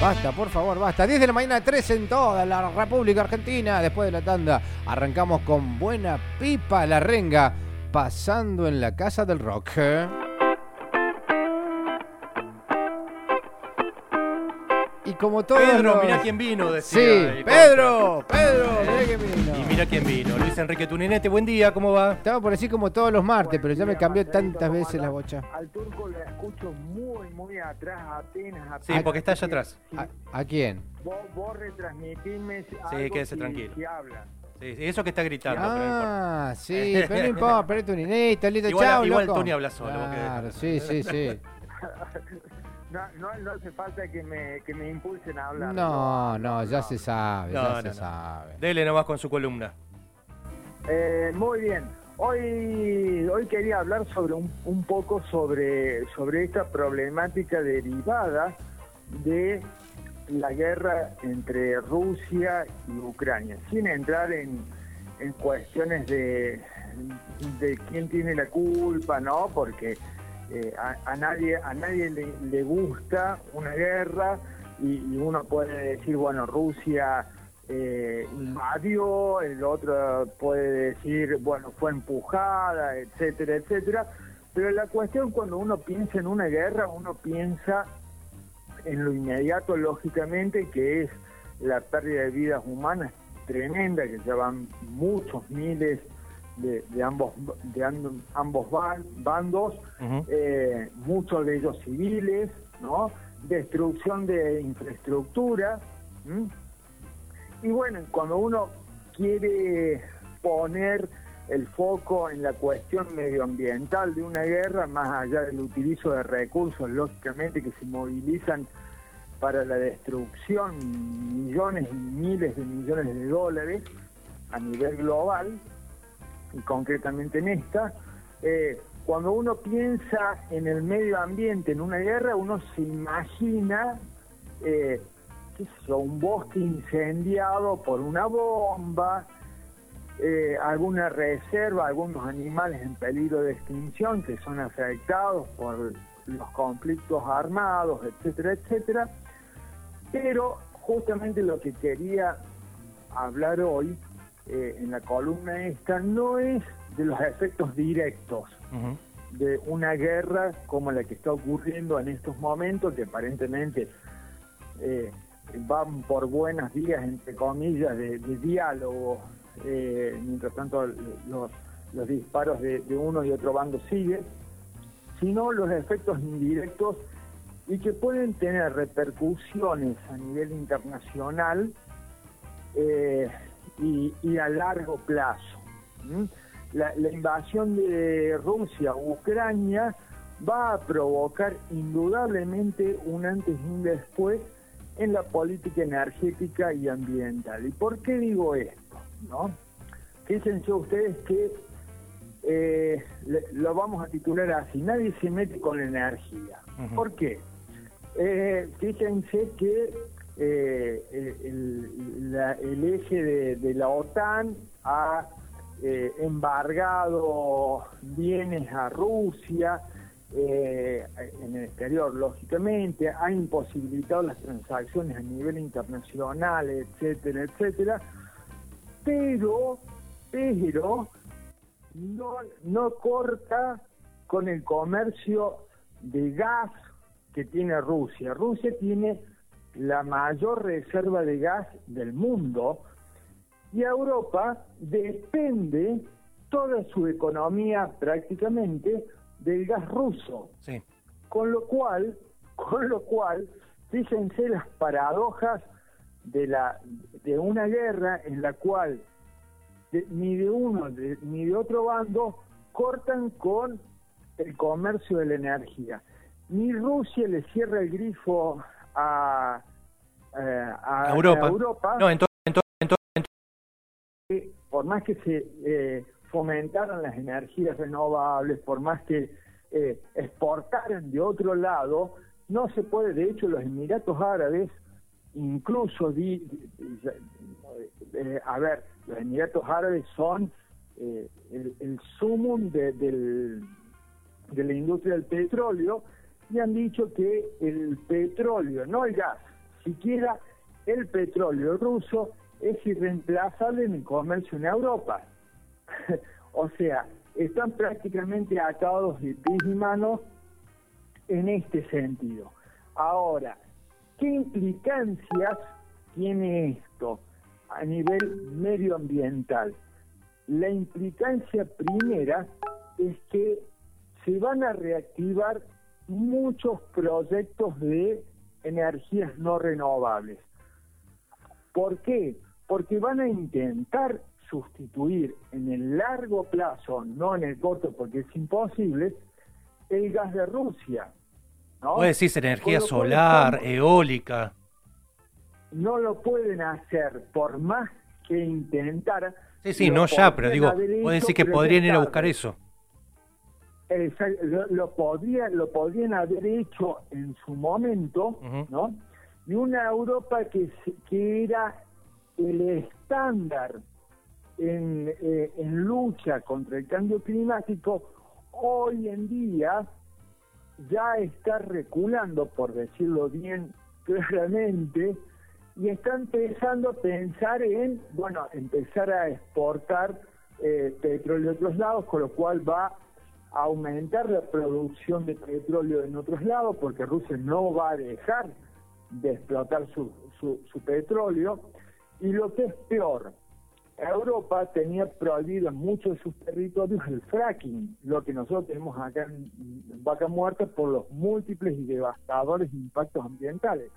Basta, por favor, basta. 10 de la mañana, 3 en toda la República Argentina. Después de la tanda, arrancamos con buena pipa la renga, pasando en la casa del rock. Como todo. Pedro, los- mirá quién vino, decía. Sí, Pedro, Pedro, mirá quién vino. Y mira quién vino. Luis Enrique Tuninete, buen día, ¿cómo va? Estaba por decir como todos los martes, pero ya me cambió Marcelito, tantas ¿cómo veces la bocha. Al turco le escucho muy, muy atrás, apenas, apenas. Sí, porque está allá atrás. Sí, ¿A, a quién? Vos, vos retransmitime algo quédese si- tranquilo. si habla. Sí, sí, eso que está gritando, pero. Ah, sí, pero no importa, pero tu ninita, listo, Igual- chao, igual loco. Tony habla solo, Claro, sí, sí, sí. No, no, no hace falta que me, que me impulsen a hablar. No, no, ya se sabe, No, ya no, se no. sabe. Dele nomás con su columna. Eh, muy bien. Hoy, hoy quería hablar sobre un, un poco sobre, sobre esta problemática derivada de la guerra entre Rusia y Ucrania, sin entrar en, en cuestiones de, de quién tiene la culpa, ¿no? Porque eh, a, a nadie a nadie le, le gusta una guerra y, y uno puede decir, bueno, Rusia eh, invadió, el otro puede decir, bueno, fue empujada, etcétera, etcétera. Pero la cuestión cuando uno piensa en una guerra, uno piensa en lo inmediato, lógicamente, que es la pérdida de vidas humanas tremenda, que llevan muchos miles de, de ambos de amb- ambos ban- bandos, eh, muchos de ellos civiles, ¿no? Destrucción de infraestructura. ¿m? Y bueno, cuando uno quiere poner el foco en la cuestión medioambiental de una guerra, más allá del utilizo de recursos, lógicamente, que se movilizan para la destrucción, millones y miles de millones de dólares a nivel global, y concretamente en esta, eh, cuando uno piensa en el medio ambiente, en una guerra, uno se imagina eh, un bosque incendiado por una bomba, eh, alguna reserva, algunos animales en peligro de extinción que son afectados por los conflictos armados, etcétera, etcétera. Pero justamente lo que quería hablar hoy eh, en la columna esta no es de los efectos directos de una guerra como la que está ocurriendo en estos momentos, que aparentemente eh, van por buenas vías, entre comillas, de, de diálogo, eh, mientras tanto los, los disparos de, de uno y otro bando siguen, sino los efectos indirectos y que pueden tener repercusiones a nivel internacional eh, y, y a largo plazo. La, la invasión de Rusia a Ucrania va a provocar indudablemente un antes y un después en la política energética y ambiental. ¿Y por qué digo esto? ¿no? Fíjense ustedes que eh, le- lo vamos a titular así, nadie se mete con la energía. ¿Por qué? Eh, fíjense que eh, el, eje de, de la OTAN ha eh, embargado bienes a Rusia eh, en el exterior, lógicamente, ha imposibilitado las transacciones a nivel internacional, etcétera, etcétera, pero, pero no, no corta con el comercio de gas que tiene Rusia. Rusia tiene la mayor reserva de gas del mundo y Europa depende toda su economía prácticamente del gas ruso. Sí. Con lo cual, con lo cual, fíjense las paradojas de la de una guerra en la cual de- ni de uno de- ni de otro bando cortan con el comercio de la energía. Ni Rusia le cierra el grifo a, eh, a- a Europa. Europa No, entonces, entonces, entonces, que por más que se eh, fomentaran las energías renovables, por más que eh, exportaran de otro lado, no se puede. De hecho, los Emiratos Árabes, incluso, di- eh, a ver, los Emiratos Árabes son eh, el, el sumum de, del- de la industria del petróleo y han dicho que el petróleo, no el gas, siquiera el petróleo ruso es irreemplazable en el comercio en Europa. o sea, están prácticamente atados de pies y manos en este sentido. Ahora, ¿qué implicancias tiene esto a nivel medioambiental? La implicancia primera es que se van a reactivar muchos proyectos de energías no renovables. ¿Por qué? Porque van a intentar sustituir en el largo plazo, no en el corto porque es imposible, el gas de Rusia. ¿no? Puede decir energía solar, eólica. No lo pueden hacer por más que intentar. Sí, sí, no ya, pero digo, puede decir que podrían ir a buscar eso. Lo, lo, podría, lo podrían haber hecho en su momento, ¿no? Y una Europa que, que era el estándar en, eh, en lucha contra el cambio climático, hoy en día ya está reculando, por decirlo bien claramente, y está empezando a pensar en, bueno, empezar a exportar eh, petróleo de otros lados, con lo cual va a aumentar la producción de petróleo en otros lados, porque Rusia no va a dejar de explotar su, su, su petróleo. Y lo que es peor, Europa tenía prohibido en muchos de sus territorios el fracking, lo que nosotros tenemos acá en Vaca Muerta por los múltiples y devastadores impactos ambientales.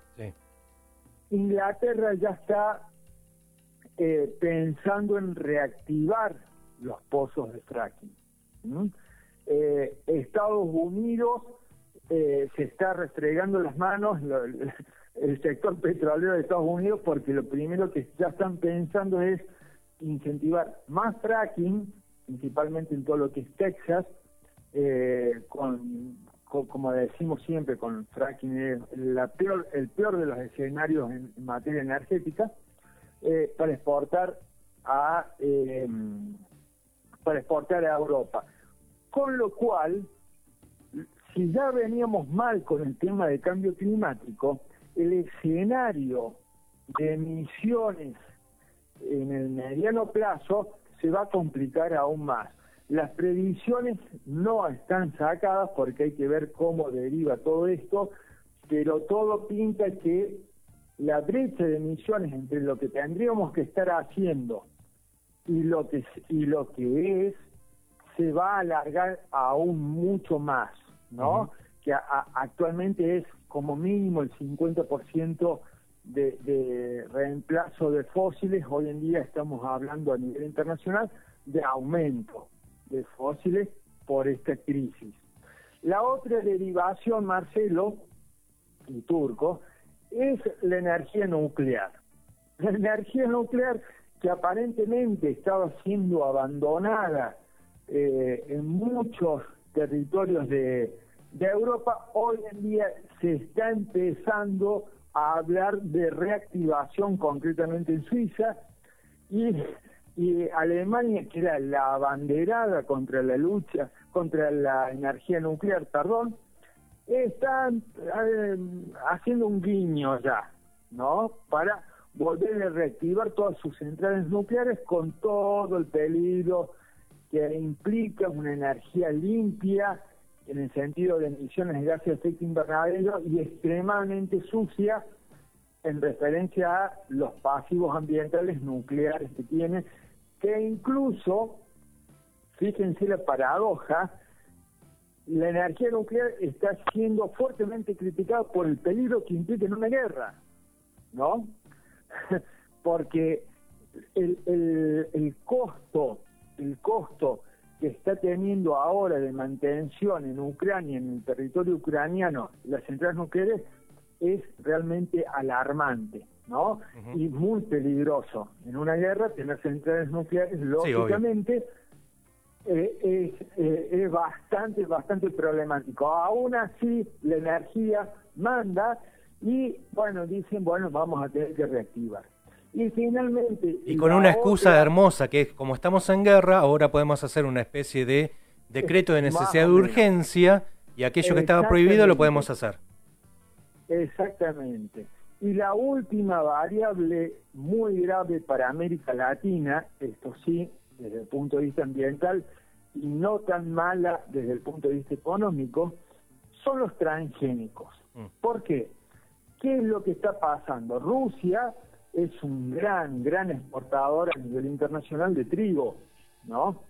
Inglaterra ya está eh, pensando en reactivar los pozos de fracking. Eh, Estados Unidos eh, se está restregando las manos el sector petrolero de Estados Unidos porque lo primero que ya están pensando es incentivar más fracking, principalmente en todo lo que es Texas, eh, con, como decimos siempre, con fracking es la peor, el peor de los escenarios en, materia energética, eh, para exportar a eh, para exportar a Europa. Con lo cual, si ya veníamos mal con el tema de cambio climático, el escenario de emisiones en el mediano plazo se va a complicar aún más. Las previsiones no están sacadas porque hay que ver cómo deriva todo esto, pero todo pinta que la brecha de emisiones entre lo que tendríamos que estar haciendo y lo que y lo que es se va a alargar aún mucho más, ¿no? Que actualmente es como mínimo el 50% de, reemplazo de fósiles, hoy en día estamos hablando a nivel internacional de aumento de fósiles por esta crisis. La otra derivación, Marcelo y Turco, es la energía nuclear. La energía nuclear que aparentemente estaba siendo abandonada eh, en muchos territorios de, de Europa, hoy en día se está empezando a hablar de reactivación concretamente en Suiza y, y Alemania, que era la abanderada contra la lucha, contra la energía nuclear, perdón, están eh, haciendo un guiño ya, ¿no? Para volver a reactivar todas sus centrales nucleares con todo el peligro que implica una energía limpia, en el sentido de emisiones de gases de efecto invernadero y extremadamente sucia en referencia a los pasivos ambientales nucleares que tiene, que incluso, fíjense la paradoja, la energía nuclear está siendo fuertemente criticada por el peligro que implica en una guerra, ¿no? Porque el, el, el costo, el costo que está teniendo ahora de mantención en Ucrania, en el territorio ucraniano, las centrales nucleares, es realmente alarmante, ¿no? Y muy peligroso. En una guerra, tener centrales nucleares, lógicamente, eh, es, eh, es bastante, bastante problemático. Aún así, la energía manda y, bueno, dicen, bueno, vamos a tener que reactivar. Y finalmente... Y con una excusa hermosa, que es como estamos en guerra, ahora podemos hacer una especie de decreto de necesidad de urgencia y aquello que estaba prohibido lo podemos hacer. Exactamente. Y la última variable muy grave para América Latina, esto sí, desde el punto de vista ambiental, y no tan mala desde el punto de vista económico, son los transgénicos. Mm. ¿Por qué? ¿Qué es lo que está pasando? Rusia es un gran, gran exportador a nivel internacional de trigo, ¿no?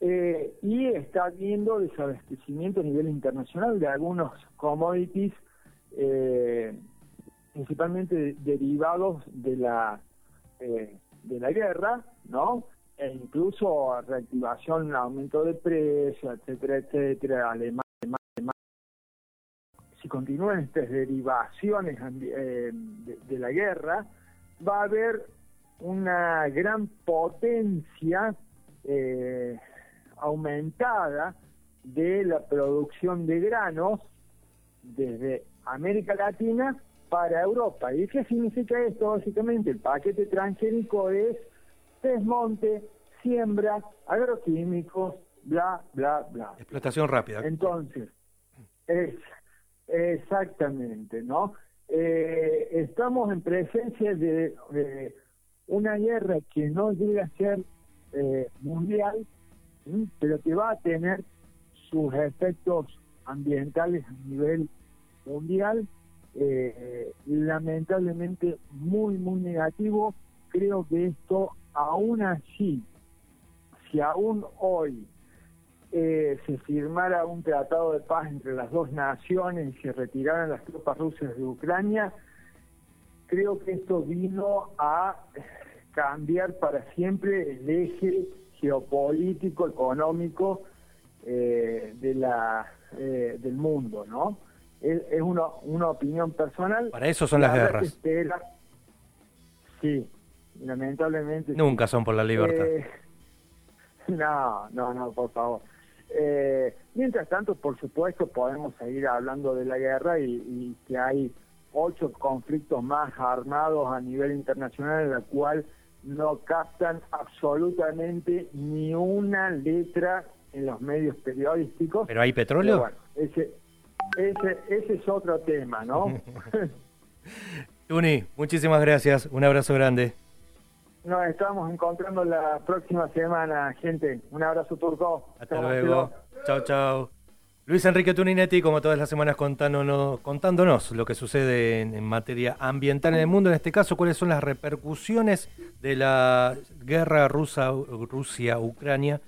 Eh, y está habiendo desabastecimiento a nivel internacional de algunos commodities, eh, principalmente de- derivados de la eh, de la guerra, ¿no? E incluso reactivación, aumento de precios, etcétera, etcétera, Alemania, Alemania. Si continúan estas derivaciones eh, de la guerra, va a haber una gran potencia eh, aumentada de la producción de granos desde América Latina para Europa. ¿Y qué significa esto? Básicamente el paquete transgénico es desmonte, siembra, agroquímicos, bla, bla, bla. Explotación rápida. Entonces, es exactamente, ¿no? Eh, estamos en presencia de, de una guerra que no llega a ser eh, mundial, pero que va a tener sus efectos ambientales a nivel mundial, eh, lamentablemente muy, muy negativo. Creo que esto, aún así, si aún hoy eh, se firmara un tratado de paz entre las dos naciones y se retiraran las tropas rusas de Ucrania, creo que esto vino a cambiar para siempre el eje geopolítico, económico eh, de la eh, del mundo, ¿no? Es, es una, una opinión personal. Para eso son las guerras. espera- Sí, lamentablemente. Nunca son por la libertad. Eh, no, no, no, por favor. Eh, mientras tanto, por supuesto, podemos seguir hablando de la guerra y, y que hay ocho conflictos más armados a nivel internacional en la cual no captan absolutamente ni una letra en los medios periodísticos. ¿Pero hay petróleo? bueno, ese, ese, ese es otro tema, ¿no? Tuni, muchísimas gracias. Un abrazo grande. Nos estamos encontrando la próxima semana, gente. Un abrazo turco. Hasta luego. Chao, chao. Luis Enrique Tuninetti, como todas las semanas, contándonos, contándonos lo que sucede en, en materia ambiental en el mundo. En este caso, cuáles son las repercusiones de la guerra rusa, Rusia-Ucrania,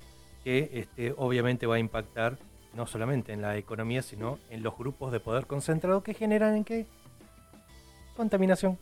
que este, obviamente va a impactar no solamente en la economía, sino en los grupos de poder concentrado que generan en qué? Contaminación.